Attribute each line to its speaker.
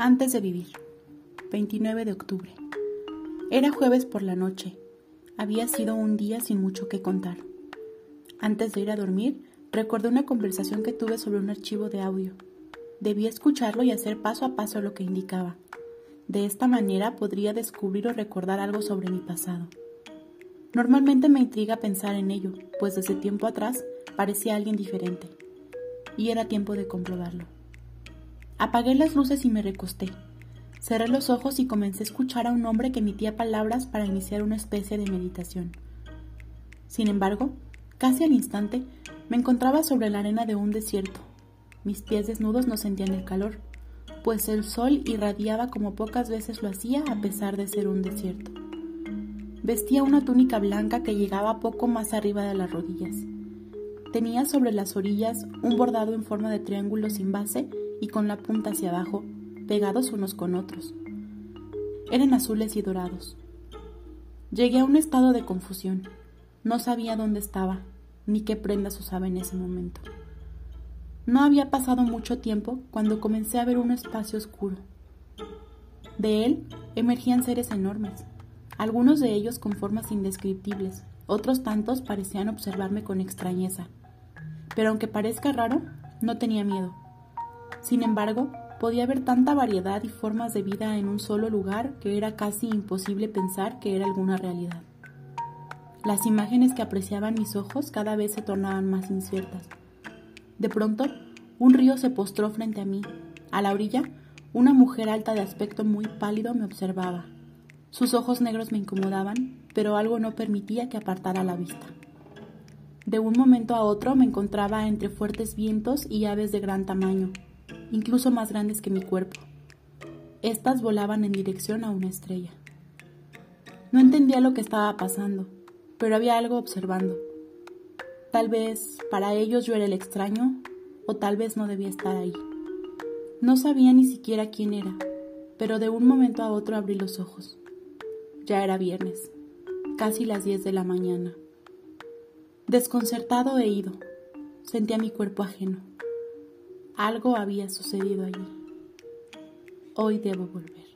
Speaker 1: Antes de vivir. 29 de octubre. Era jueves por la noche. Había sido un día sin mucho que contar. Antes de ir a dormir, recordé una conversación que tuve sobre un archivo de audio. Debía escucharlo y hacer paso a paso lo que indicaba. De esta manera podría descubrir o recordar algo sobre mi pasado. Normalmente me intriga pensar en ello, pues desde tiempo atrás parecía alguien diferente. Y era tiempo de comprobarlo. Apagué las luces y me recosté. Cerré los ojos y comencé a escuchar a un hombre que emitía palabras para iniciar una especie de meditación. Sin embargo, casi al instante, me encontraba sobre la arena de un desierto. Mis pies desnudos no sentían el calor, pues el sol irradiaba como pocas veces lo hacía a pesar de ser un desierto. Vestía una túnica blanca que llegaba poco más arriba de las rodillas. Tenía sobre las orillas un bordado en forma de triángulo sin base y con la punta hacia abajo, pegados unos con otros. Eran azules y dorados. Llegué a un estado de confusión. No sabía dónde estaba, ni qué prendas usaba en ese momento. No había pasado mucho tiempo cuando comencé a ver un espacio oscuro. De él emergían seres enormes, algunos de ellos con formas indescriptibles, otros tantos parecían observarme con extrañeza. Pero aunque parezca raro, no tenía miedo. Sin embargo, podía haber tanta variedad y formas de vida en un solo lugar que era casi imposible pensar que era alguna realidad. Las imágenes que apreciaban mis ojos cada vez se tornaban más inciertas. De pronto, un río se postró frente a mí. A la orilla, una mujer alta de aspecto muy pálido me observaba. Sus ojos negros me incomodaban, pero algo no permitía que apartara la vista. De un momento a otro me encontraba entre fuertes vientos y aves de gran tamaño, incluso más grandes que mi cuerpo. Estas volaban en dirección a una estrella. No entendía lo que estaba pasando, pero había algo observando. Tal vez para ellos yo era el extraño, o tal vez no debía estar ahí. No sabía ni siquiera quién era, pero de un momento a otro abrí los ojos. Ya era viernes, casi las diez de la mañana. Desconcertado he ido, sentía mi cuerpo ajeno. Algo había sucedido allí. Hoy debo volver.